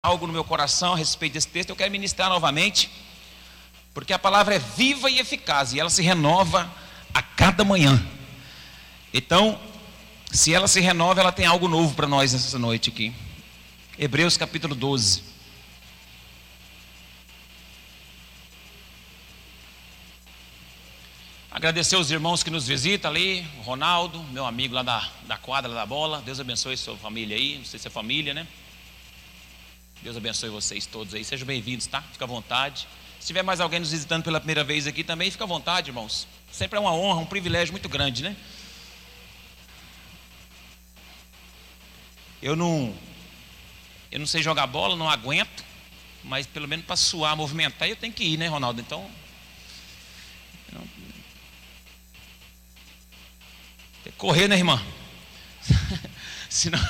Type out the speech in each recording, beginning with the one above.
algo no meu coração a respeito desse texto, eu quero ministrar novamente, porque a palavra é viva e eficaz e ela se renova a cada manhã. Então, se ela se renova, ela tem algo novo para nós nessa noite aqui. Hebreus capítulo 12. Agradecer os irmãos que nos visitam ali, o Ronaldo, meu amigo lá da, da quadra da bola. Deus abençoe sua família aí, não sei se é família, né? Deus abençoe vocês todos aí. Sejam bem-vindos, tá? Fica à vontade. Se tiver mais alguém nos visitando pela primeira vez aqui também, fica à vontade, irmãos. Sempre é uma honra, um privilégio muito grande, né? Eu não eu não sei jogar bola, não aguento, mas pelo menos para suar, movimentar, eu tenho que ir, né, Ronaldo? Então, correr, né, irmã? Senão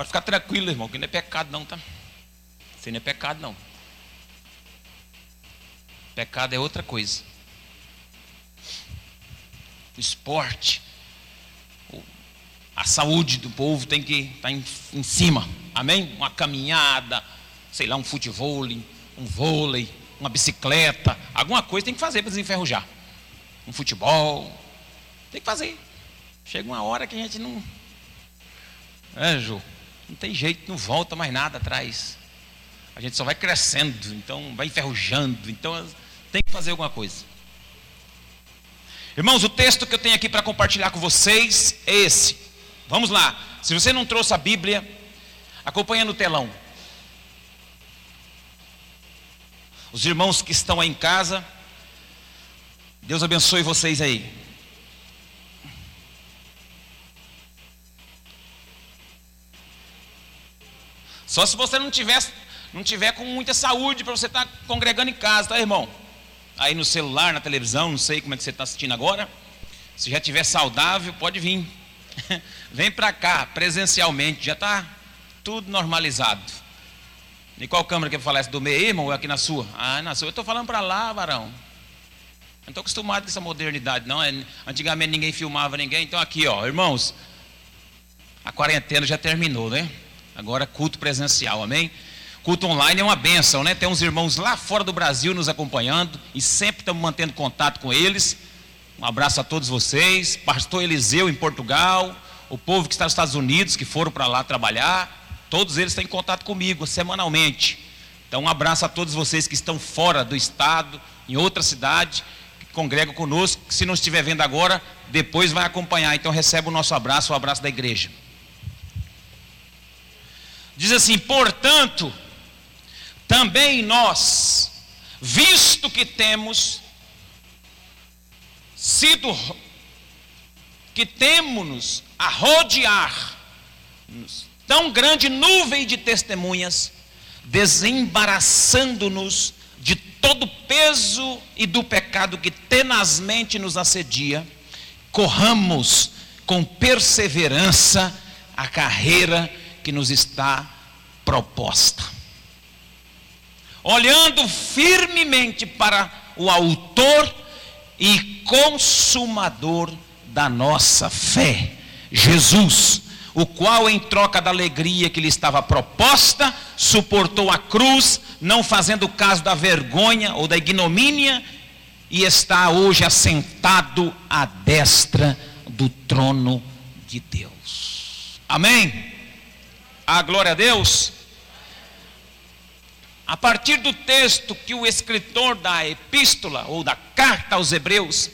Pode ficar tranquilo, irmão, que não é pecado não, tá? Isso não é pecado não. Pecado é outra coisa. O esporte, a saúde do povo tem que estar tá em, em cima. Amém? Uma caminhada, sei lá, um futebol, um vôlei, uma bicicleta, alguma coisa tem que fazer para desenferrujar. Um futebol, tem que fazer. Chega uma hora que a gente não. É, Ju? Não tem jeito, não volta mais nada atrás. A gente só vai crescendo, então vai enferrujando, então tem que fazer alguma coisa. Irmãos, o texto que eu tenho aqui para compartilhar com vocês é esse. Vamos lá. Se você não trouxe a Bíblia, acompanha no telão. Os irmãos que estão aí em casa, Deus abençoe vocês aí. Só se você não tiver, não tiver com muita saúde para você estar tá congregando em casa, tá, irmão? Aí no celular, na televisão, não sei como é que você está assistindo agora. Se já tiver saudável, pode vir. Vem para cá, presencialmente, já está tudo normalizado. E qual câmera que eu falar? Essa do meio, irmão, ou aqui na sua? Ah, na sua. Eu estou falando para lá, varão. Não estou acostumado com essa modernidade, não. É, antigamente ninguém filmava ninguém. Então aqui, ó, irmãos, a quarentena já terminou, né? Agora culto presencial, amém? Culto online é uma benção, né? Tem uns irmãos lá fora do Brasil nos acompanhando e sempre estamos mantendo contato com eles. Um abraço a todos vocês. Pastor Eliseu em Portugal, o povo que está nos Estados Unidos, que foram para lá trabalhar, todos eles têm contato comigo semanalmente. Então, um abraço a todos vocês que estão fora do estado, em outra cidade, que congregam conosco. Se não estiver vendo agora, depois vai acompanhar. Então, recebe o nosso abraço, o abraço da igreja. Diz assim: portanto, também nós, visto que temos sido, que temos a rodear tão grande nuvem de testemunhas, desembaraçando-nos de todo o peso e do pecado que tenazmente nos assedia, corramos com perseverança a carreira que nos está proposta. Olhando firmemente para o Autor e Consumador da nossa fé, Jesus, o qual, em troca da alegria que lhe estava proposta, suportou a cruz, não fazendo caso da vergonha ou da ignomínia, e está hoje assentado à destra do trono de Deus. Amém? A glória a Deus. A partir do texto que o escritor da epístola ou da carta aos Hebreus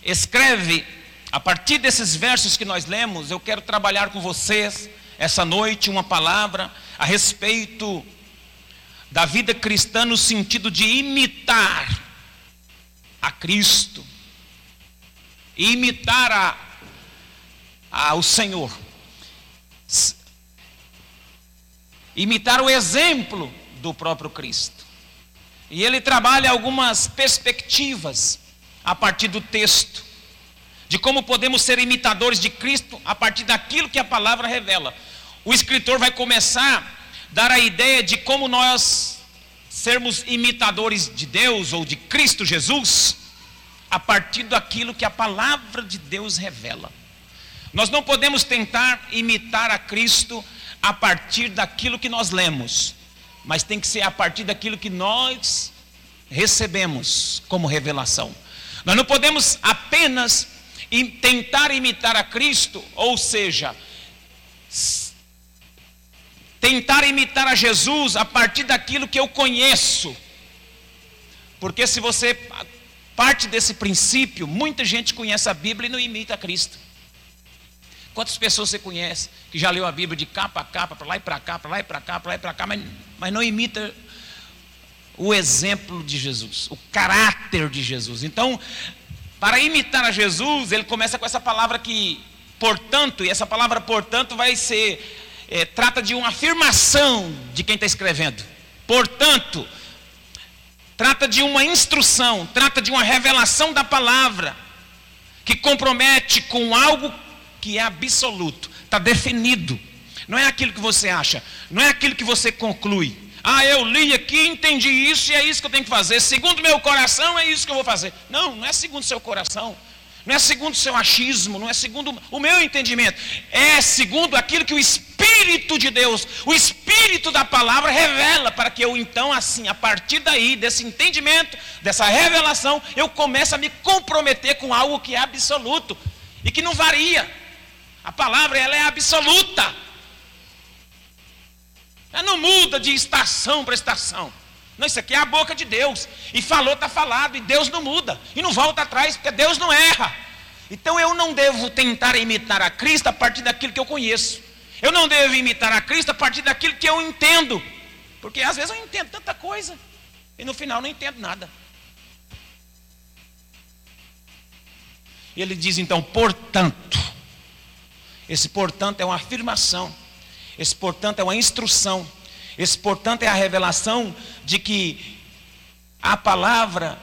escreve, a partir desses versos que nós lemos, eu quero trabalhar com vocês essa noite uma palavra a respeito da vida cristã no sentido de imitar a Cristo, imitar a, a, o Senhor imitar o exemplo do próprio Cristo. E ele trabalha algumas perspectivas a partir do texto, de como podemos ser imitadores de Cristo a partir daquilo que a palavra revela. O escritor vai começar a dar a ideia de como nós sermos imitadores de Deus ou de Cristo Jesus a partir daquilo que a palavra de Deus revela. Nós não podemos tentar imitar a Cristo a partir daquilo que nós lemos, mas tem que ser a partir daquilo que nós recebemos como revelação. Nós não podemos apenas tentar imitar a Cristo, ou seja, tentar imitar a Jesus a partir daquilo que eu conheço. Porque se você parte desse princípio, muita gente conhece a Bíblia e não imita a Cristo. Quantas pessoas você conhece que já leu a Bíblia de capa a capa, para lá e para cá, para lá e para cá, para lá e para cá, mas, mas não imita o exemplo de Jesus, o caráter de Jesus. Então, para imitar a Jesus, ele começa com essa palavra que, portanto, e essa palavra portanto vai ser, é, trata de uma afirmação de quem está escrevendo. Portanto, trata de uma instrução, trata de uma revelação da palavra, que compromete com algo que é absoluto, está definido. Não é aquilo que você acha, não é aquilo que você conclui. Ah, eu li aqui, entendi isso e é isso que eu tenho que fazer. Segundo meu coração, é isso que eu vou fazer. Não, não é segundo seu coração. Não é segundo seu achismo, não é segundo o meu entendimento. É segundo aquilo que o Espírito de Deus, o Espírito da palavra revela, para que eu então, assim, a partir daí, desse entendimento, dessa revelação, eu comece a me comprometer com algo que é absoluto e que não varia. A palavra ela é absoluta. Ela não muda de estação para estação. Não, isso aqui é a boca de Deus. E falou, está falado. E Deus não muda. E não volta atrás, porque Deus não erra. Então eu não devo tentar imitar a Cristo a partir daquilo que eu conheço. Eu não devo imitar a Cristo a partir daquilo que eu entendo. Porque às vezes eu entendo tanta coisa. E no final não entendo nada. Ele diz então, portanto. Esse, portanto, é uma afirmação. Esse, portanto, é uma instrução. Esse, portanto, é a revelação de que a palavra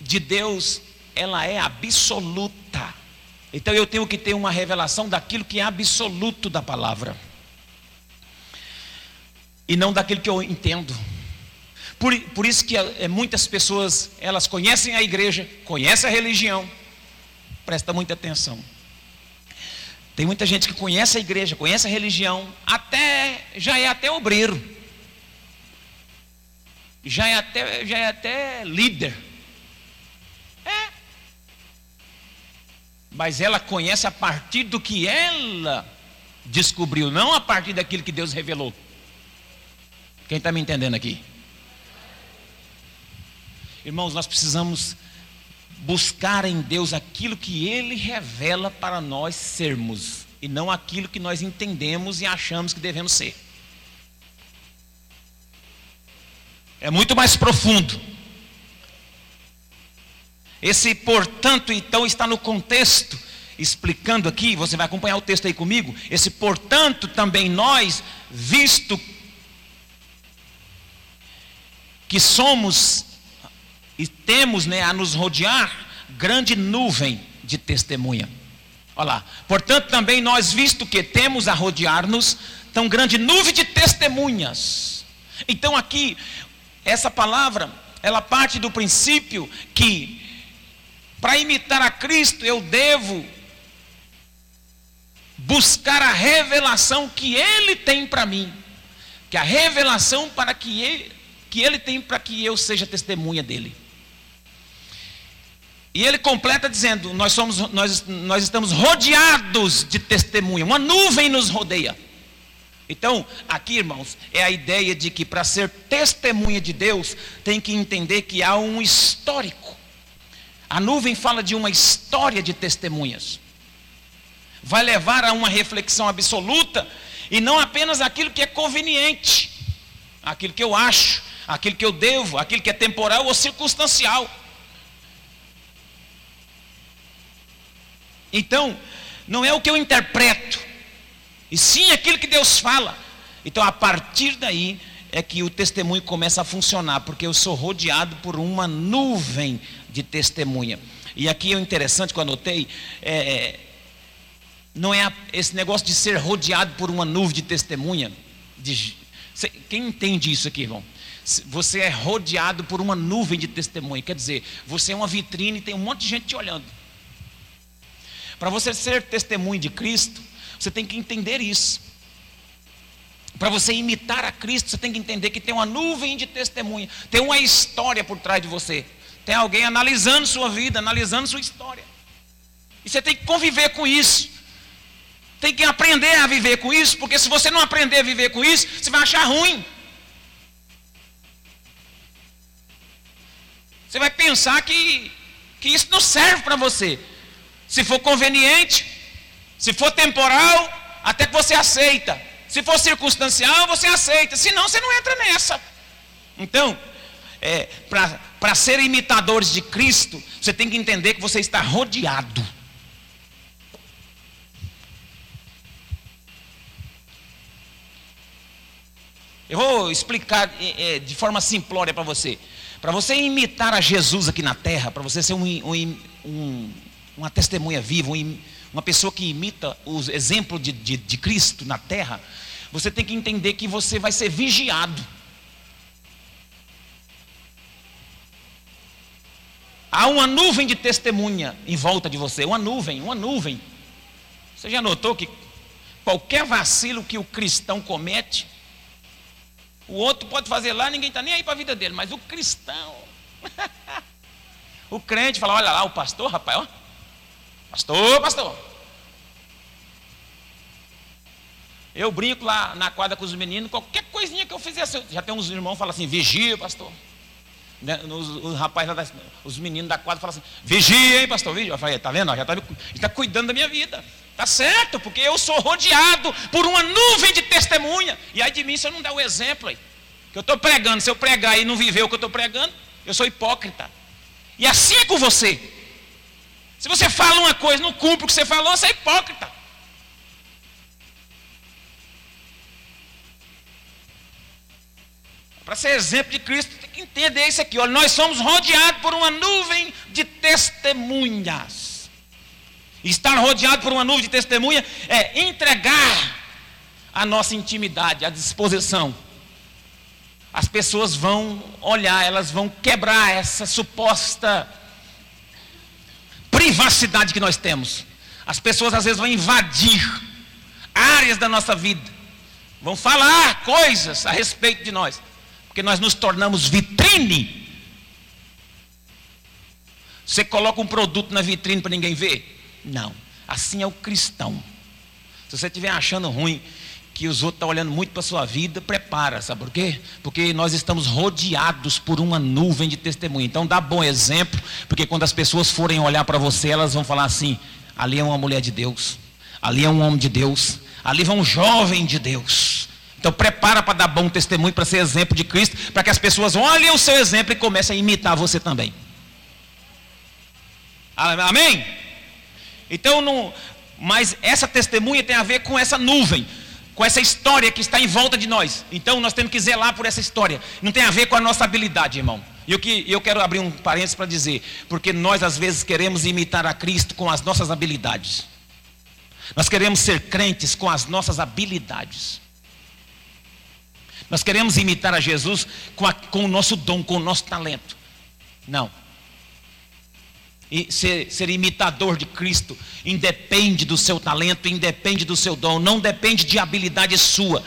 de Deus, ela é absoluta. Então eu tenho que ter uma revelação daquilo que é absoluto da palavra. E não daquilo que eu entendo. Por, por isso que é, muitas pessoas, elas conhecem a igreja, conhecem a religião, presta muita atenção tem muita gente que conhece a igreja, conhece a religião, até já é até obreiro. Já é até, já é até líder. É. Mas ela conhece a partir do que ela descobriu, não a partir daquilo que Deus revelou. Quem está me entendendo aqui? Irmãos, nós precisamos buscar em Deus aquilo que Ele revela para nós sermos, e não aquilo que nós entendemos e achamos que devemos ser. É muito mais profundo. Esse, portanto, então, está no contexto, explicando aqui, você vai acompanhar o texto aí comigo. Esse, portanto, também nós, visto que somos e temos né, a nos rodear grande nuvem de testemunha. Olha lá. Portanto, também nós, visto que temos a rodear-nos tão grande nuvem de testemunhas. Então, aqui, essa palavra, ela parte do princípio que, para imitar a Cristo, eu devo buscar a revelação que Ele tem para mim. Que a revelação para que ele, que ele tem para que eu seja testemunha dele. E ele completa dizendo: nós, somos, nós, nós estamos rodeados de testemunha, uma nuvem nos rodeia. Então, aqui, irmãos, é a ideia de que para ser testemunha de Deus, tem que entender que há um histórico. A nuvem fala de uma história de testemunhas. Vai levar a uma reflexão absoluta e não apenas aquilo que é conveniente, aquilo que eu acho, aquilo que eu devo, aquilo que é temporal ou circunstancial. Então, não é o que eu interpreto, e sim aquilo que Deus fala. Então, a partir daí é que o testemunho começa a funcionar, porque eu sou rodeado por uma nuvem de testemunha. E aqui é interessante que eu anotei, é, é não é esse negócio de ser rodeado por uma nuvem de testemunha. De, quem entende isso aqui, irmão? Você é rodeado por uma nuvem de testemunha, quer dizer, você é uma vitrine e tem um monte de gente te olhando. Para você ser testemunho de Cristo, você tem que entender isso. Para você imitar a Cristo, você tem que entender que tem uma nuvem de testemunha, tem uma história por trás de você. Tem alguém analisando sua vida, analisando sua história. E você tem que conviver com isso. Tem que aprender a viver com isso, porque se você não aprender a viver com isso, você vai achar ruim. Você vai pensar que, que isso não serve para você. Se for conveniente, se for temporal, até que você aceita. Se for circunstancial, você aceita. Senão, você não entra nessa. Então, é, para ser imitadores de Cristo, você tem que entender que você está rodeado. Eu vou explicar é, é de forma simplória para você. Para você imitar a Jesus aqui na terra, para você ser um, um, um, uma testemunha viva, uma pessoa que imita o exemplo de, de, de Cristo na terra, você tem que entender que você vai ser vigiado. Há uma nuvem de testemunha em volta de você, uma nuvem, uma nuvem. Você já notou que qualquer vacilo que o cristão comete, o outro pode fazer lá, ninguém está nem aí para a vida dele, mas o cristão, o crente fala: olha lá, o pastor, rapaz, ó, pastor, pastor. Eu brinco lá na quadra com os meninos, qualquer coisinha que eu fizesse, já tem uns irmãos que falam assim: vigia, pastor. Né, os, os rapazes, os meninos da quadra falam assim: vigia, hein, pastor? Vigia. Eu falei: tá vendo? Já está tá cuidando da minha vida. Tá certo, porque eu sou rodeado por uma nuvem de testemunha. E aí de mim, se eu não der o exemplo aí, que eu estou pregando, se eu pregar e não viver o que eu estou pregando, eu sou hipócrita. E assim é com você. Se você fala uma coisa, não cumpre o que você falou, você é hipócrita. Para ser exemplo de Cristo, tem que entender isso aqui. Olha, nós somos rodeados por uma nuvem de testemunhas. Estar rodeado por uma nuvem de testemunha é entregar a nossa intimidade, a disposição. As pessoas vão olhar, elas vão quebrar essa suposta privacidade que nós temos. As pessoas às vezes vão invadir áreas da nossa vida, vão falar coisas a respeito de nós, porque nós nos tornamos vitrine. Você coloca um produto na vitrine para ninguém ver? Não. Assim é o cristão. Se você estiver achando ruim que os outros estão olhando muito para a sua vida, prepara, sabe por quê? Porque nós estamos rodeados por uma nuvem de testemunha. Então dá bom exemplo, porque quando as pessoas forem olhar para você, elas vão falar assim: ali é uma mulher de Deus, ali é um homem de Deus, ali vai um jovem de Deus. Então prepara para dar bom testemunho, para ser exemplo de Cristo, para que as pessoas olhem o seu exemplo e comecem a imitar você também. Amém? Então, não, mas essa testemunha tem a ver com essa nuvem, com essa história que está em volta de nós. Então, nós temos que zelar por essa história. Não tem a ver com a nossa habilidade, irmão. E eu, que, eu quero abrir um parênteses para dizer, porque nós às vezes queremos imitar a Cristo com as nossas habilidades. Nós queremos ser crentes com as nossas habilidades. Nós queremos imitar a Jesus com, a, com o nosso dom, com o nosso talento. Não ser, ser imitador de Cristo independe do seu talento, independe do seu dom, não depende de habilidade sua,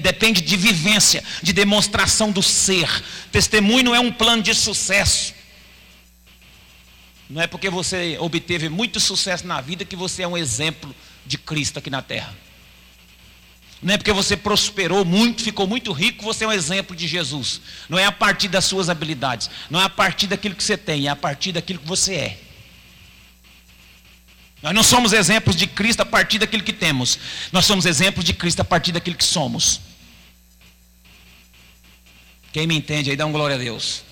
depende de vivência, de demonstração do ser. Testemunho não é um plano de sucesso. Não é porque você obteve muito sucesso na vida que você é um exemplo de Cristo aqui na terra. Não é porque você prosperou muito, ficou muito rico, você é um exemplo de Jesus. Não é a partir das suas habilidades, não é a partir daquilo que você tem, é a partir daquilo que você é. Nós não somos exemplos de Cristo a partir daquilo que temos, nós somos exemplos de Cristo a partir daquilo que somos. Quem me entende aí, dá um glória a Deus.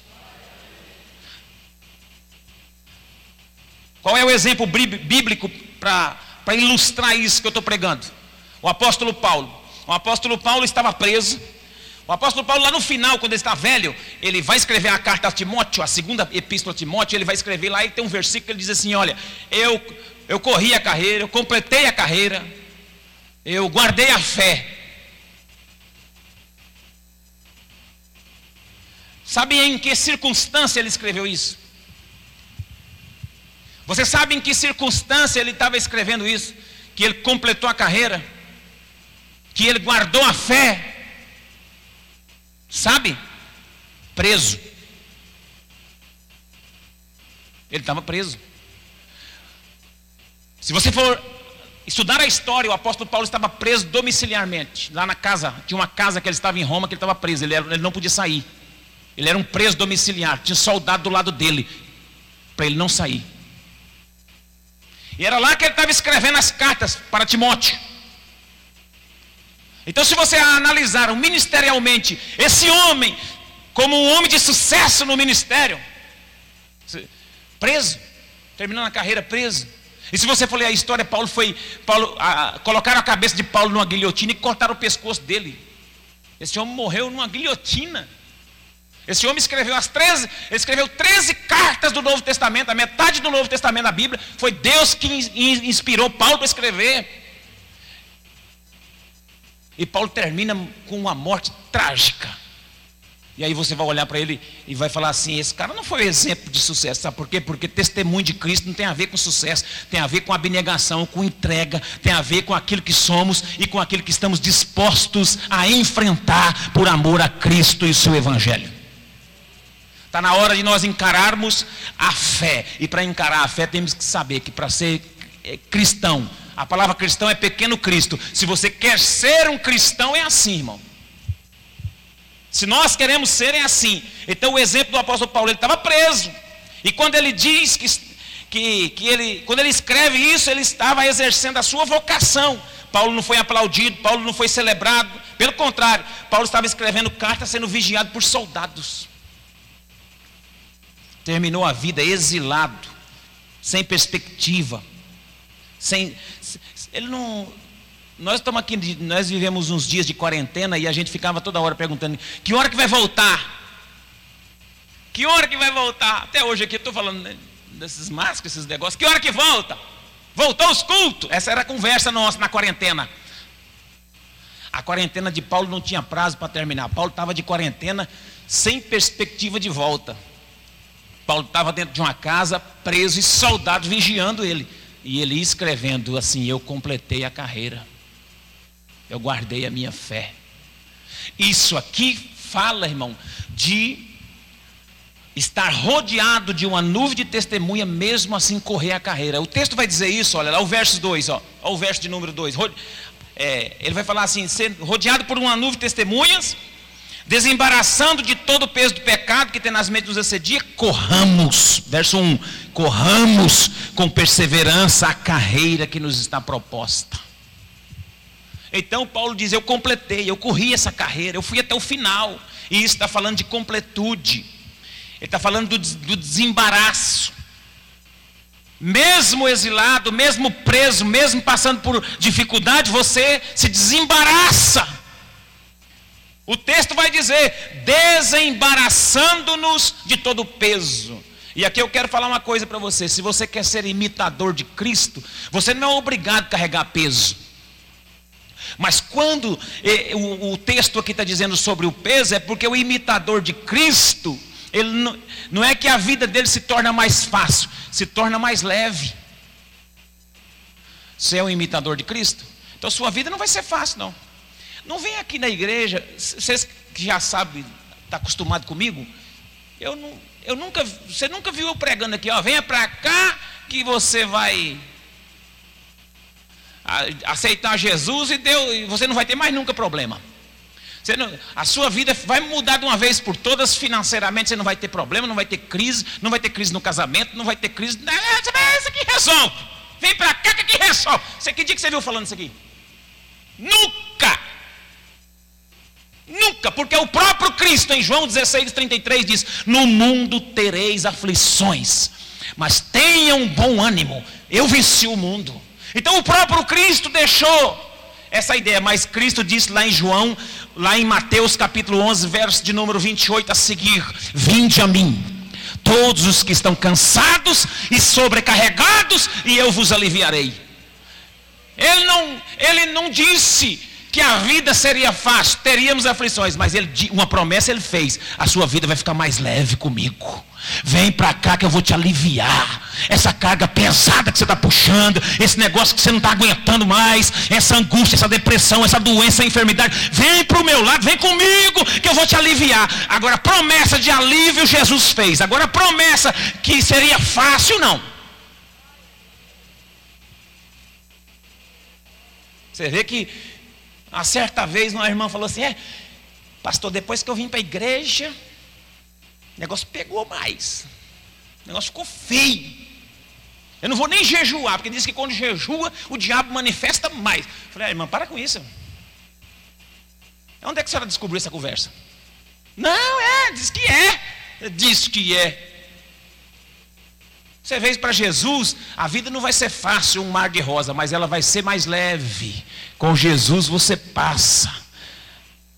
Qual é o exemplo bíblico para ilustrar isso que eu estou pregando? O apóstolo Paulo. O apóstolo Paulo estava preso. O apóstolo Paulo, lá no final, quando ele está velho, ele vai escrever a carta a Timóteo, a segunda epístola a Timóteo, ele vai escrever lá e tem um versículo que ele diz assim: Olha, eu, eu corri a carreira, eu completei a carreira, eu guardei a fé. Sabe em que circunstância ele escreveu isso? Você sabe em que circunstância ele estava escrevendo isso? Que ele completou a carreira? Que ele guardou a fé, sabe? Preso. Ele estava preso. Se você for estudar a história, o apóstolo Paulo estava preso domiciliarmente, lá na casa, tinha uma casa que ele estava em Roma, que ele estava preso, ele, era, ele não podia sair. Ele era um preso domiciliar, tinha soldado do lado dele, para ele não sair. E era lá que ele estava escrevendo as cartas para Timóteo. Então, se você analisar ministerialmente esse homem como um homem de sucesso no ministério, preso, terminando a carreira preso. E se você for ler a história, Paulo foi, Paulo, a, colocaram a cabeça de Paulo numa guilhotina e cortaram o pescoço dele. Esse homem morreu numa guilhotina. Esse homem escreveu as 13, ele escreveu 13 cartas do Novo Testamento, a metade do Novo Testamento da Bíblia, foi Deus que inspirou Paulo para escrever. E Paulo termina com uma morte trágica. E aí você vai olhar para ele e vai falar assim: esse cara não foi exemplo de sucesso. Sabe por quê? Porque testemunho de Cristo não tem a ver com sucesso, tem a ver com abnegação, com entrega, tem a ver com aquilo que somos e com aquilo que estamos dispostos a enfrentar por amor a Cristo e seu Evangelho. Está na hora de nós encararmos a fé. E para encarar a fé temos que saber que para ser eh, cristão, a palavra cristão é pequeno Cristo. Se você quer ser um cristão, é assim, irmão. Se nós queremos ser, é assim. Então o exemplo do apóstolo Paulo, ele estava preso. E quando ele diz que, que, que ele, quando ele escreve isso, ele estava exercendo a sua vocação. Paulo não foi aplaudido, Paulo não foi celebrado. Pelo contrário, Paulo estava escrevendo cartas sendo vigiado por soldados. Terminou a vida exilado, sem perspectiva. Sem, ele não, nós estamos aqui, nós vivemos uns dias de quarentena e a gente ficava toda hora perguntando: que hora que vai voltar? Que hora que vai voltar? Até hoje aqui estou falando desses máscaras, esses negócios. Que hora que volta? Voltou os cultos? Essa era a conversa nossa na quarentena. A quarentena de Paulo não tinha prazo para terminar. Paulo estava de quarentena sem perspectiva de volta. Paulo estava dentro de uma casa, preso e soldados vigiando ele. E ele escrevendo assim: Eu completei a carreira eu guardei a minha fé. Isso aqui fala, irmão, de estar rodeado de uma nuvem de testemunha, mesmo assim correr a carreira. O texto vai dizer isso, olha lá, o verso 2, ó, ó o verso de número 2. É, ele vai falar assim: ser rodeado por uma nuvem de testemunhas, desembaraçando de todo o peso do pecado que tem nas mentes nos assedia, corramos, verso 1, corramos com perseverança a carreira que nos está proposta. Então Paulo diz: Eu completei, eu corri essa carreira, eu fui até o final. E isso está falando de completude, ele está falando do, do desembaraço. Mesmo exilado, mesmo preso, mesmo passando por dificuldade, você se desembaraça. O texto vai dizer: desembaraçando-nos de todo peso. E aqui eu quero falar uma coisa para você: se você quer ser imitador de Cristo, você não é obrigado a carregar peso. Mas quando eh, o, o texto aqui está dizendo sobre o peso, é porque o imitador de Cristo, ele não, não é que a vida dele se torna mais fácil, se torna mais leve. Você é um imitador de Cristo? Então sua vida não vai ser fácil, não. Não vem aqui na igreja, vocês que já sabem, está acostumado comigo, eu, não, eu nunca, você nunca viu eu pregando aqui, ó, venha para cá que você vai aceitar Jesus e Deus, e você não vai ter mais nunca problema. Não, a sua vida vai mudar de uma vez por todas financeiramente, você não vai ter problema, não vai ter crise, não vai ter crise no casamento, não vai ter crise. Isso aqui resolve. Vem para cá que resolve. Você que dia que você viu falando isso aqui? Nunca! Nunca, porque o próprio Cristo em João 16, 33 diz: No mundo tereis aflições, mas tenham bom ânimo, eu venci o mundo. Então o próprio Cristo deixou essa ideia, mas Cristo disse lá em João, lá em Mateus capítulo 11, verso de número 28 a seguir: Vinde a mim, todos os que estão cansados e sobrecarregados, e eu vos aliviarei. Ele não, ele não disse que a vida seria fácil, teríamos aflições, mas ele, uma promessa ele fez: a sua vida vai ficar mais leve comigo. Vem para cá que eu vou te aliviar. Essa carga pesada que você está puxando, esse negócio que você não está aguentando mais, essa angústia, essa depressão, essa doença, essa enfermidade. Vem para o meu lado, vem comigo que eu vou te aliviar. Agora, promessa de alívio Jesus fez. Agora, promessa que seria fácil, não. Você vê que, a certa vez, uma irmã falou assim: É, pastor, depois que eu vim para a igreja o negócio pegou mais. O negócio ficou feio. Eu não vou nem jejuar, porque diz que quando jejua, o diabo manifesta mais. Eu falei, ah, irmã, para com isso. Onde é que a senhora descobriu essa conversa? Não, é, diz que é. Diz que é. Você vê para Jesus, a vida não vai ser fácil, um mar de rosa, mas ela vai ser mais leve. Com Jesus você passa.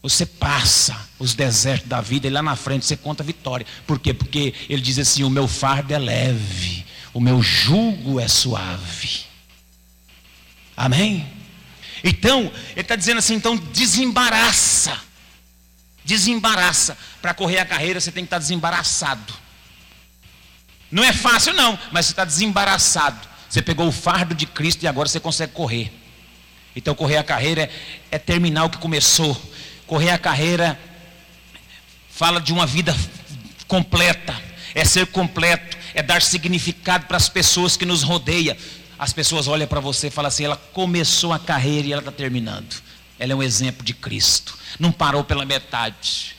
Você passa os desertos da vida e lá na frente você conta vitória. Por quê? Porque ele diz assim: o meu fardo é leve, o meu jugo é suave. Amém? Então, ele está dizendo assim: então desembaraça. Desembaraça. Para correr a carreira você tem que estar tá desembaraçado. Não é fácil, não, mas você está desembaraçado. Você pegou o fardo de Cristo e agora você consegue correr. Então, correr a carreira é, é terminar o que começou Correr a carreira fala de uma vida completa, é ser completo, é dar significado para as pessoas que nos rodeiam. As pessoas olham para você e falam assim: ela começou a carreira e ela está terminando. Ela é um exemplo de Cristo, não parou pela metade.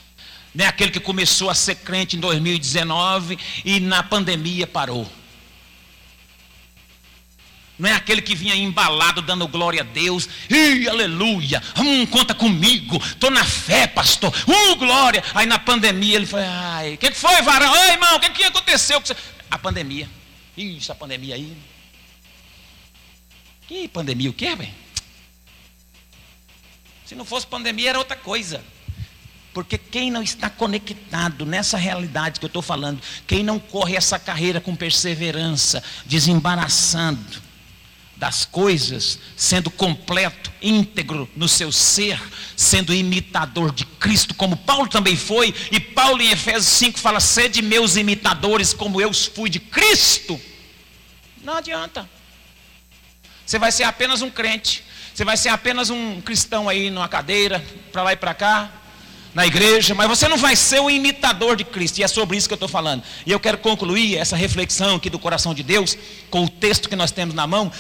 Não é aquele que começou a ser crente em 2019 e na pandemia parou. Não é aquele que vinha embalado dando glória a Deus. Ih, aleluia. Hum, conta comigo. Estou na fé, pastor. Uh, glória. Aí na pandemia ele falou: ai, o que, que foi, varão? Oi, irmão, o que, que aconteceu? A pandemia. Ih, essa pandemia aí. Que pandemia o quê, velho? Se não fosse pandemia, era outra coisa. Porque quem não está conectado nessa realidade que eu estou falando, quem não corre essa carreira com perseverança, desembaraçando, das coisas, sendo completo, íntegro no seu ser, sendo imitador de Cristo, como Paulo também foi, e Paulo em Efésios 5 fala: sede meus imitadores, como eu fui de Cristo. Não adianta. Você vai ser apenas um crente, você vai ser apenas um cristão aí numa cadeira, para lá e para cá, na igreja, mas você não vai ser o imitador de Cristo, e é sobre isso que eu estou falando. E eu quero concluir essa reflexão aqui do coração de Deus, com o texto que nós temos na mão,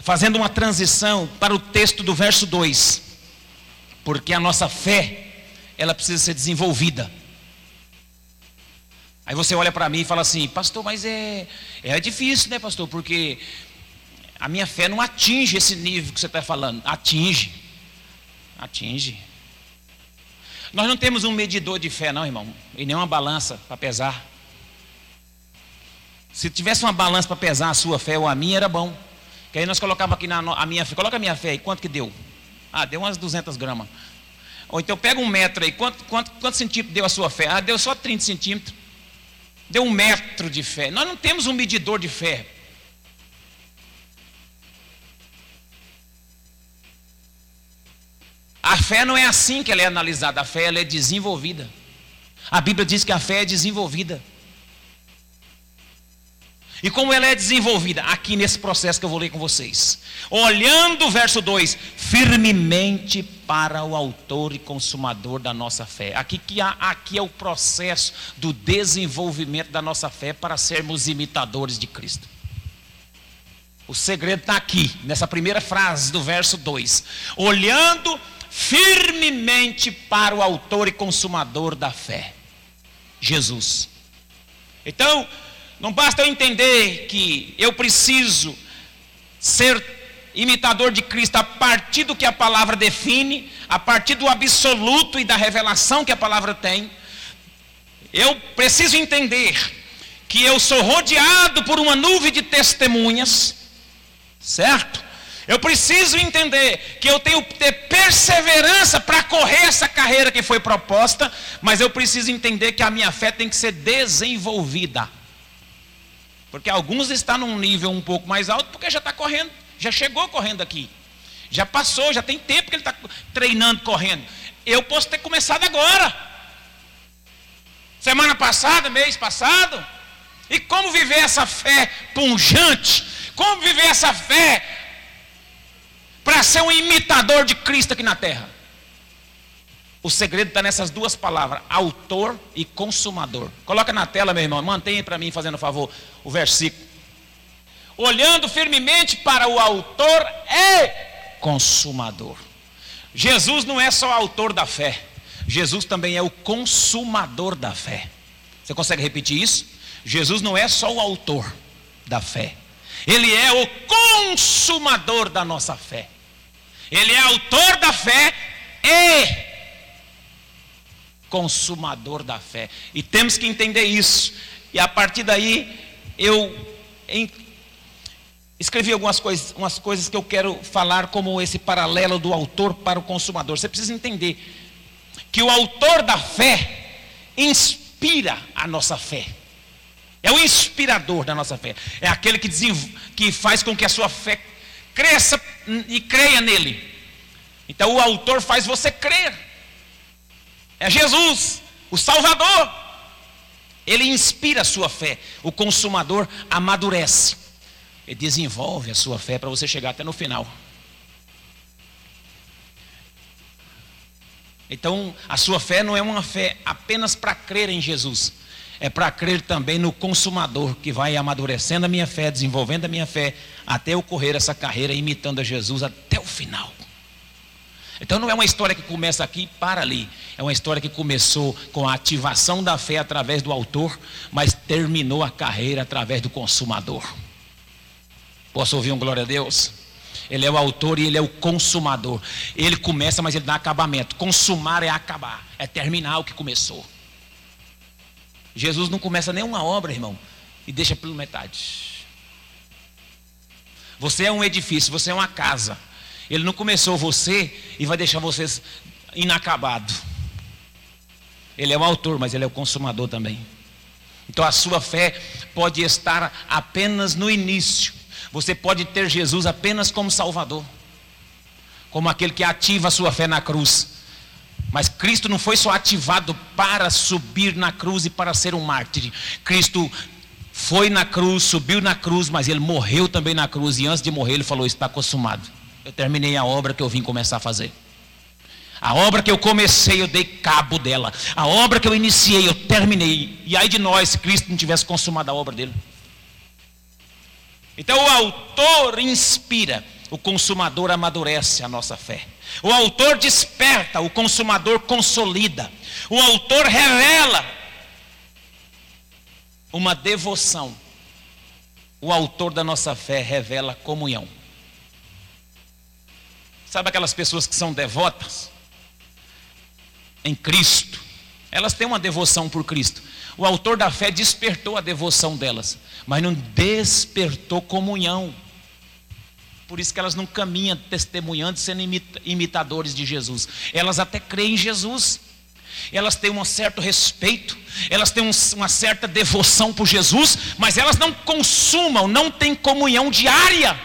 fazendo uma transição para o texto do verso 2. Porque a nossa fé, ela precisa ser desenvolvida. Aí você olha para mim e fala assim, pastor, mas é, é difícil, né, pastor? Porque a minha fé não atinge esse nível que você está falando. Atinge. Atinge. Nós não temos um medidor de fé, não, irmão. E nem uma balança para pesar. Se tivesse uma balança para pesar a sua fé ou a minha, era bom. Que aí nós colocava aqui na a minha fé. Coloca a minha fé aí. Quanto que deu? Ah, deu umas 200 gramas. Ou então pega um metro aí. Quanto, quanto, quanto centímetro deu a sua fé? Ah, deu só 30 centímetros. Deu um metro de fé. Nós não temos um medidor de fé. A fé não é assim que ela é analisada. A fé ela é desenvolvida. A Bíblia diz que a fé é desenvolvida. E como ela é desenvolvida? Aqui nesse processo que eu vou ler com vocês. Olhando o verso 2: firmemente para o autor e consumador da nossa fé. Aqui, que há, aqui é o processo do desenvolvimento da nossa fé para sermos imitadores de Cristo. O segredo está aqui, nessa primeira frase do verso 2: olhando firmemente para o autor e consumador da fé, Jesus. Então, não basta eu entender que eu preciso ser imitador de Cristo a partir do que a palavra define, a partir do absoluto e da revelação que a palavra tem. Eu preciso entender que eu sou rodeado por uma nuvem de testemunhas, certo? Eu preciso entender que eu tenho que ter perseverança para correr essa carreira que foi proposta, mas eu preciso entender que a minha fé tem que ser desenvolvida. Porque alguns estão num nível um pouco mais alto porque já está correndo, já chegou correndo aqui. Já passou, já tem tempo que ele está treinando, correndo. Eu posso ter começado agora. Semana passada, mês passado. E como viver essa fé punjante? Como viver essa fé para ser um imitador de Cristo aqui na terra? O segredo está nessas duas palavras, autor e consumador. Coloca na tela, meu irmão, mantenha para mim, fazendo favor, o versículo. Olhando firmemente para o autor e consumador. Jesus não é só autor da fé, Jesus também é o consumador da fé. Você consegue repetir isso? Jesus não é só o autor da fé, ele é o consumador da nossa fé. Ele é autor da fé e consumador da fé. E temos que entender isso. E a partir daí, eu em, escrevi algumas coisas, umas coisas que eu quero falar como esse paralelo do autor para o consumador. Você precisa entender que o autor da fé inspira a nossa fé. É o inspirador da nossa fé. É aquele que, que faz com que a sua fé cresça e creia nele. Então o autor faz você crer. É Jesus, o Salvador. Ele inspira a sua fé. O consumador amadurece. Ele desenvolve a sua fé para você chegar até no final. Então, a sua fé não é uma fé apenas para crer em Jesus, é para crer também no consumador que vai amadurecendo a minha fé, desenvolvendo a minha fé, até eu correr essa carreira imitando a Jesus até o final. Então não é uma história que começa aqui e para ali. É uma história que começou com a ativação da fé através do autor, mas terminou a carreira através do consumador. Posso ouvir um glória a Deus? Ele é o autor e ele é o consumador. Ele começa, mas ele dá acabamento. Consumar é acabar, é terminar o que começou. Jesus não começa nenhuma obra, irmão, e deixa pela metade. Você é um edifício, você é uma casa. Ele não começou você e vai deixar vocês inacabado. Ele é o autor, mas ele é o consumador também. Então a sua fé pode estar apenas no início. Você pode ter Jesus apenas como Salvador, como aquele que ativa a sua fé na cruz. Mas Cristo não foi só ativado para subir na cruz e para ser um mártir. Cristo foi na cruz, subiu na cruz, mas ele morreu também na cruz. E antes de morrer, ele falou: Está consumado. Eu terminei a obra que eu vim começar a fazer. A obra que eu comecei, eu dei cabo dela. A obra que eu iniciei, eu terminei. E aí de nós, se Cristo não tivesse consumado a obra dele. Então o autor inspira, o consumador amadurece a nossa fé. O autor desperta, o consumador consolida. O autor revela uma devoção. O autor da nossa fé revela comunhão. Sabe aquelas pessoas que são devotas em Cristo? Elas têm uma devoção por Cristo. O autor da fé despertou a devoção delas, mas não despertou comunhão. Por isso que elas não caminham testemunhando, sendo imitadores de Jesus. Elas até creem em Jesus. Elas têm um certo respeito, elas têm uma certa devoção por Jesus, mas elas não consumam, não têm comunhão diária.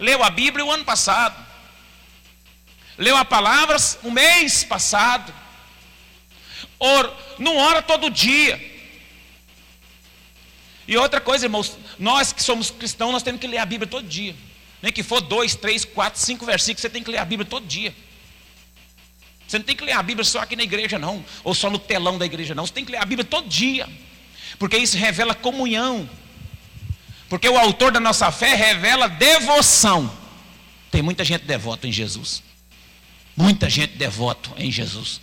Leu a Bíblia o ano passado leu a palavra um mês passado, or, não ora todo dia. E outra coisa, irmãos, nós que somos cristãos, nós temos que ler a Bíblia todo dia. Nem que for dois, três, quatro, cinco versículos, você tem que ler a Bíblia todo dia. Você não tem que ler a Bíblia só aqui na igreja, não, ou só no telão da igreja, não. Você tem que ler a Bíblia todo dia, porque isso revela comunhão. Porque o autor da nossa fé revela devoção. Tem muita gente devota em Jesus. Muita gente devoto em Jesus,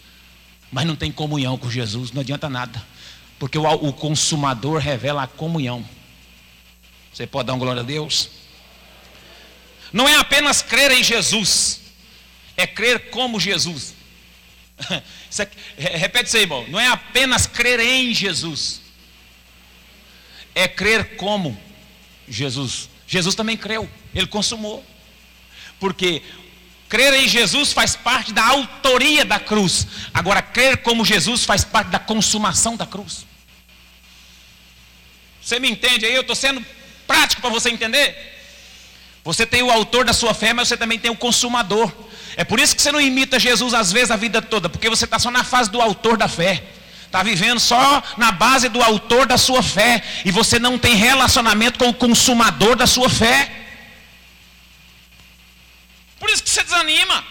mas não tem comunhão com Jesus, não adianta nada, porque o, o consumador revela a comunhão. Você pode dar uma glória a Deus? Não é apenas crer em Jesus, é crer como Jesus. Isso aqui, repete isso aí, irmão. Não é apenas crer em Jesus, é crer como Jesus. Jesus também creu, ele consumou. Porque Crer em Jesus faz parte da autoria da cruz. Agora, crer como Jesus faz parte da consumação da cruz. Você me entende aí? Eu estou sendo prático para você entender. Você tem o autor da sua fé, mas você também tem o consumador. É por isso que você não imita Jesus às vezes a vida toda, porque você está só na fase do autor da fé. Está vivendo só na base do autor da sua fé. E você não tem relacionamento com o consumador da sua fé. Por isso que você desanima.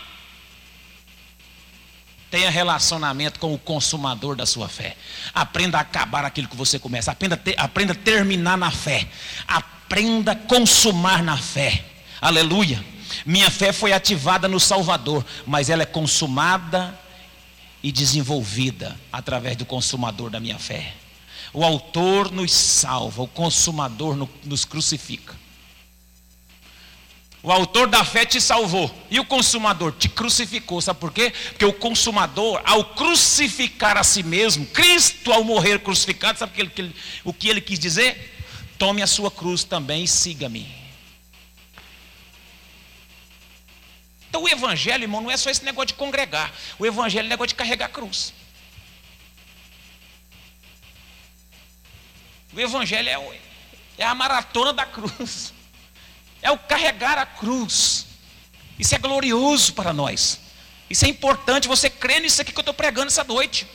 Tenha relacionamento com o consumador da sua fé. Aprenda a acabar aquilo que você começa. Aprenda a, ter, aprenda a terminar na fé. Aprenda a consumar na fé. Aleluia. Minha fé foi ativada no Salvador, mas ela é consumada e desenvolvida através do consumador da minha fé. O autor nos salva, o consumador nos crucifica. O autor da fé te salvou e o consumador te crucificou. Sabe por quê? Porque o consumador, ao crucificar a si mesmo, Cristo, ao morrer crucificado, sabe o que ele, o que ele quis dizer? Tome a sua cruz também e siga-me. Então o evangelho, irmão, não é só esse negócio de congregar. O evangelho é negócio de carregar a cruz. O evangelho é, é a maratona da cruz é o carregar a cruz. Isso é glorioso para nós. Isso é importante você crer nisso aqui que eu estou pregando essa noite.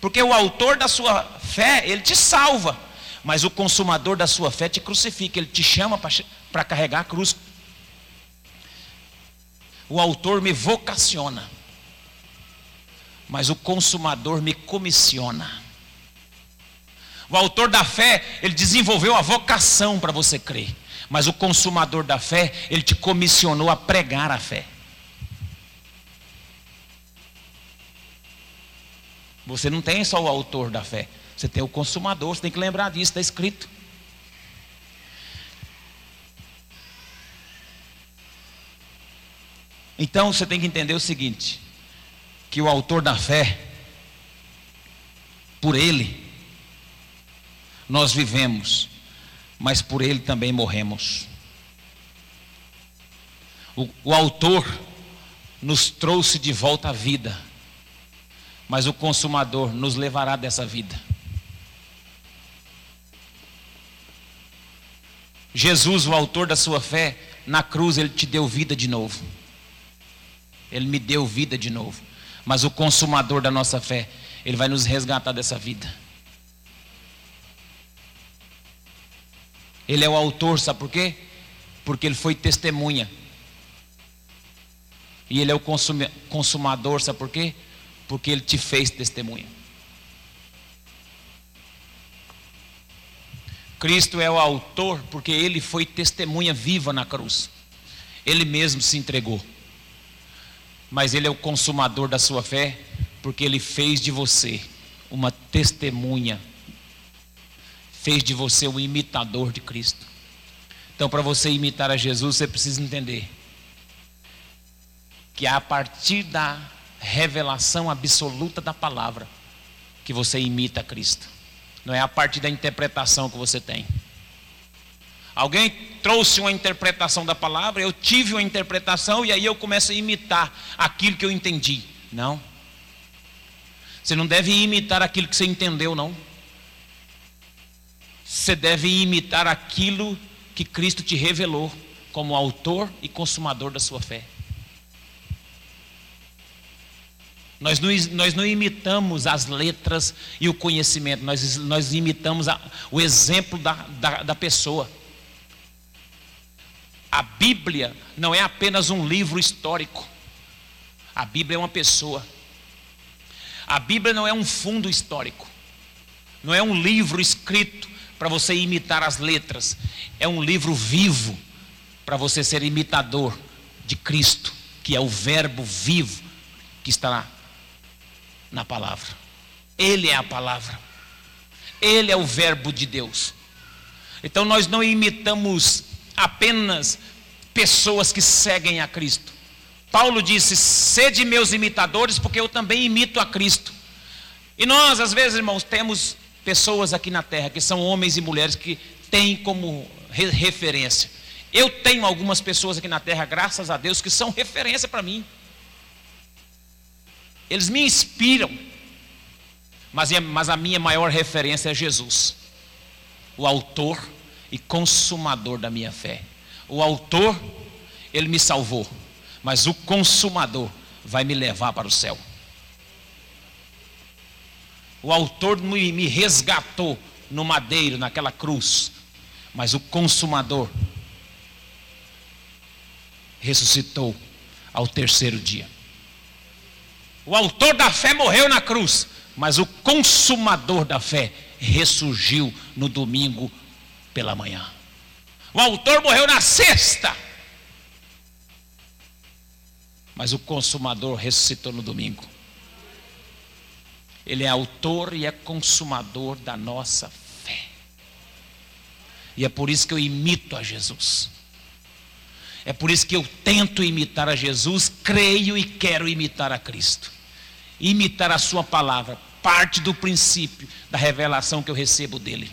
Porque o autor da sua fé, ele te salva. Mas o consumador da sua fé te crucifica, ele te chama para carregar a cruz. O autor me vocaciona, mas o consumador me comissiona. O autor da fé, ele desenvolveu a vocação para você crer. Mas o consumador da fé, ele te comissionou a pregar a fé. Você não tem só o autor da fé, você tem o consumador, você tem que lembrar disso, está escrito. Então você tem que entender o seguinte: que o autor da fé, por ele, nós vivemos mas por ele também morremos. O, o autor nos trouxe de volta à vida, mas o consumador nos levará dessa vida. Jesus, o autor da sua fé, na cruz ele te deu vida de novo. Ele me deu vida de novo. Mas o consumador da nossa fé, ele vai nos resgatar dessa vida. Ele é o autor, sabe por quê? Porque ele foi testemunha. E ele é o consumador, sabe por quê? Porque ele te fez testemunha. Cristo é o autor porque ele foi testemunha viva na cruz. Ele mesmo se entregou. Mas ele é o consumador da sua fé porque ele fez de você uma testemunha fez de você um imitador de Cristo. Então, para você imitar a Jesus, você precisa entender que é a partir da revelação absoluta da palavra que você imita Cristo. Não é a partir da interpretação que você tem. Alguém trouxe uma interpretação da palavra, eu tive uma interpretação e aí eu começo a imitar aquilo que eu entendi. Não. Você não deve imitar aquilo que você entendeu, não você deve imitar aquilo que Cristo te revelou como autor e consumador da sua fé. Nós não, nós não imitamos as letras e o conhecimento, nós, nós imitamos a, o exemplo da, da, da pessoa. A Bíblia não é apenas um livro histórico, a Bíblia é uma pessoa. A Bíblia não é um fundo histórico, não é um livro escrito para você imitar as letras. É um livro vivo para você ser imitador de Cristo, que é o Verbo vivo que está na palavra. Ele é a palavra. Ele é o Verbo de Deus. Então nós não imitamos apenas pessoas que seguem a Cristo. Paulo disse: sede meus imitadores, porque eu também imito a Cristo. E nós, às vezes, irmãos, temos pessoas aqui na terra que são homens e mulheres que têm como referência. Eu tenho algumas pessoas aqui na terra, graças a Deus, que são referência para mim. Eles me inspiram. Mas, mas a minha maior referência é Jesus, o autor e consumador da minha fé. O autor, ele me salvou, mas o consumador vai me levar para o céu. O autor me resgatou no madeiro, naquela cruz, mas o consumador ressuscitou ao terceiro dia. O autor da fé morreu na cruz, mas o consumador da fé ressurgiu no domingo pela manhã. O autor morreu na sexta, mas o consumador ressuscitou no domingo. Ele é autor e é consumador da nossa fé. E é por isso que eu imito a Jesus. É por isso que eu tento imitar a Jesus, creio e quero imitar a Cristo. Imitar a Sua palavra, parte do princípio da revelação que eu recebo dele.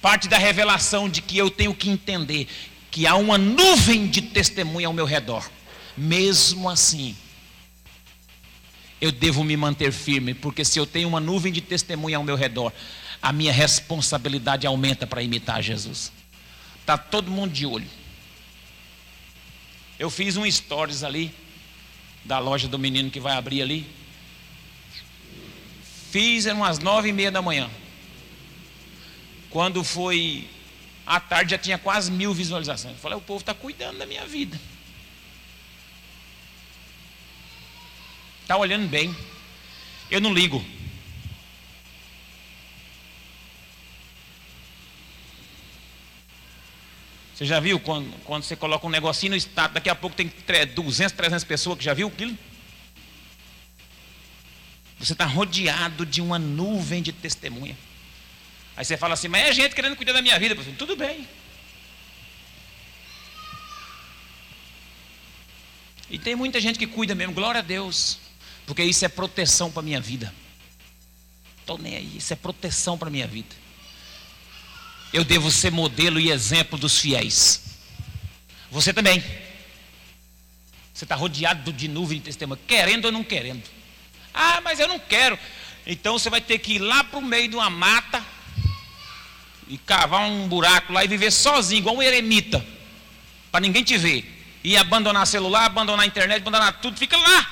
Parte da revelação de que eu tenho que entender que há uma nuvem de testemunha ao meu redor. Mesmo assim, eu devo me manter firme, porque se eu tenho uma nuvem de testemunha ao meu redor, a minha responsabilidade aumenta para imitar Jesus. Está todo mundo de olho. Eu fiz um stories ali, da loja do menino que vai abrir ali. Fiz eram umas nove e meia da manhã. Quando foi à tarde já tinha quase mil visualizações. Eu falei, o povo está cuidando da minha vida. Está olhando bem. Eu não ligo. Você já viu quando, quando você coloca um negocinho no estado, daqui a pouco tem 200, 300 pessoas que já viu aquilo? Você está rodeado de uma nuvem de testemunha. Aí você fala assim, mas é gente querendo cuidar da minha vida. Falo, Tudo bem. E tem muita gente que cuida mesmo, glória a Deus. Porque isso é proteção para a minha vida. Estou nem aí, isso é proteção para a minha vida. Eu devo ser modelo e exemplo dos fiéis. Você também. Você está rodeado de nuvem de testemunho, querendo ou não querendo. Ah, mas eu não quero. Então você vai ter que ir lá para o meio de uma mata e cavar um buraco lá e viver sozinho, igual um eremita, para ninguém te ver. E abandonar celular, abandonar internet, abandonar tudo, fica lá.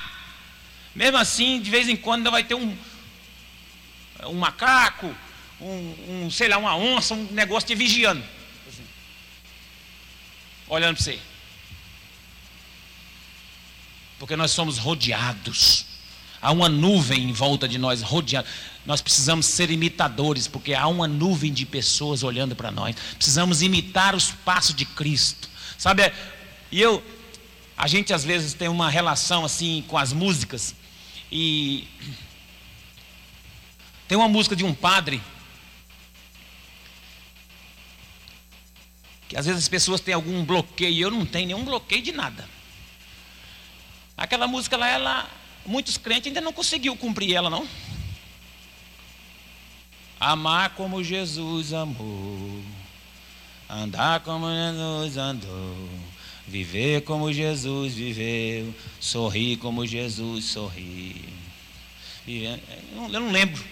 Mesmo assim, de vez em quando ainda vai ter um, um macaco, um, um, sei lá, uma onça, um negócio te vigiando. Assim, olhando para você. Porque nós somos rodeados. Há uma nuvem em volta de nós, rodeada. Nós precisamos ser imitadores, porque há uma nuvem de pessoas olhando para nós. Precisamos imitar os passos de Cristo. Sabe, e eu, a gente às vezes tem uma relação assim com as músicas. E tem uma música de um padre que às vezes as pessoas têm algum bloqueio, eu não tenho nenhum bloqueio de nada. Aquela música lá, ela, muitos crentes ainda não conseguiu cumprir ela, não. Amar como Jesus amou, andar como Jesus andou, Viver como Jesus viveu, sorrir como Jesus sorriu. Eu não lembro.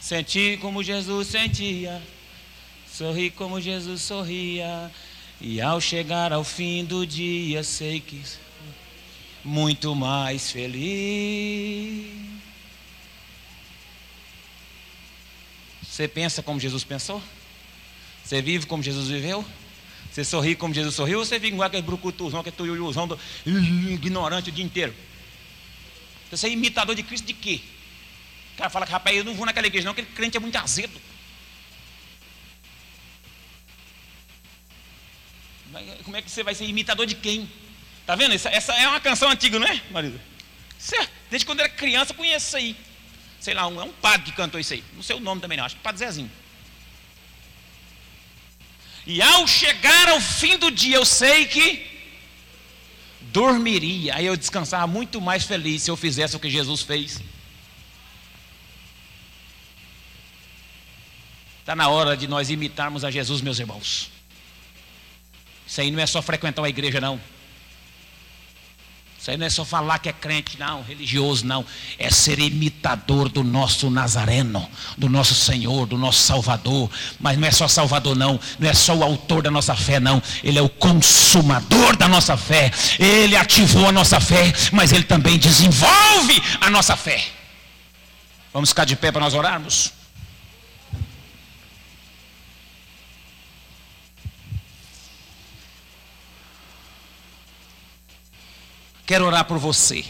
Sentir como Jesus sentia, sorrir como Jesus sorria, e ao chegar ao fim do dia, sei que muito mais feliz. Você pensa como Jesus pensou? Você vive como Jesus viveu? Você sorri como Jesus sorriu ou você fica igual aquele brucutuzão, aquele tuiuzão do, ignorante o dia inteiro? Você é imitador de Cristo de quê? O cara fala que, rapaz, eu não vou naquela igreja não, aquele crente é muito azedo. Como é que você vai ser imitador de quem? Tá vendo? Essa, essa é uma canção antiga, não é, marido? Certo. Desde quando era criança conheço isso aí. Sei lá, um, é um padre que cantou isso aí. Não sei o nome também não, acho que Padre Zezinho. E ao chegar ao fim do dia, eu sei que dormiria. Aí eu descansava muito mais feliz se eu fizesse o que Jesus fez. Está na hora de nós imitarmos a Jesus, meus irmãos. Isso aí não é só frequentar uma igreja, não. Isso aí não é só falar que é crente, não, religioso, não. É ser imitador do nosso Nazareno, do nosso Senhor, do nosso Salvador. Mas não é só Salvador, não. Não é só o autor da nossa fé, não. Ele é o consumador da nossa fé. Ele ativou a nossa fé, mas ele também desenvolve a nossa fé. Vamos ficar de pé para nós orarmos? Quero orar por você.